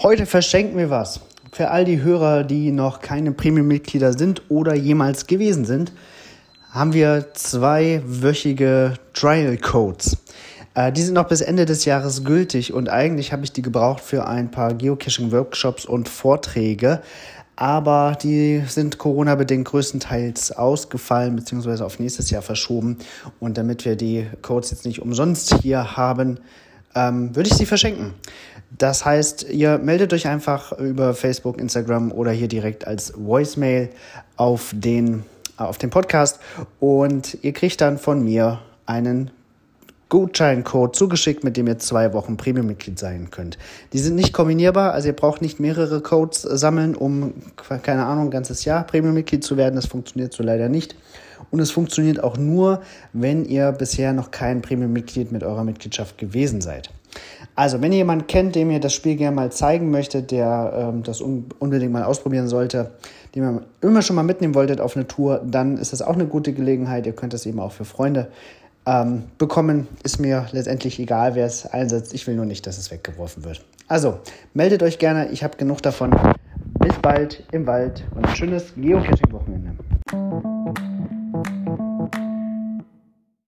Heute verschenken wir was. Für all die Hörer, die noch keine Premium-Mitglieder sind oder jemals gewesen sind, haben wir zweiwöchige Trial-Codes. Äh, die sind noch bis Ende des Jahres gültig und eigentlich habe ich die gebraucht für ein paar Geocaching-Workshops und Vorträge. Aber die sind Corona-bedingt größtenteils ausgefallen bzw. auf nächstes Jahr verschoben. Und damit wir die Codes jetzt nicht umsonst hier haben, ähm, würde ich sie verschenken. Das heißt, ihr meldet euch einfach über Facebook, Instagram oder hier direkt als Voicemail auf den, auf den Podcast und ihr kriegt dann von mir einen Gutscheincode zugeschickt, mit dem ihr zwei Wochen Premium-Mitglied sein könnt. Die sind nicht kombinierbar, also ihr braucht nicht mehrere Codes sammeln, um, keine Ahnung, ein ganzes Jahr Premium-Mitglied zu werden. Das funktioniert so leider nicht. Und es funktioniert auch nur, wenn ihr bisher noch kein Premium-Mitglied mit eurer Mitgliedschaft gewesen seid. Also, wenn ihr jemanden kennt, dem ihr das Spiel gerne mal zeigen möchtet, der ähm, das un unbedingt mal ausprobieren sollte, den ihr immer schon mal mitnehmen wolltet auf eine Tour, dann ist das auch eine gute Gelegenheit. Ihr könnt das eben auch für Freunde ähm, bekommen. Ist mir letztendlich egal, wer es einsetzt. Ich will nur nicht, dass es weggeworfen wird. Also, meldet euch gerne. Ich habe genug davon. Bis bald im Wald und ein schönes Geocaching-Wochenende.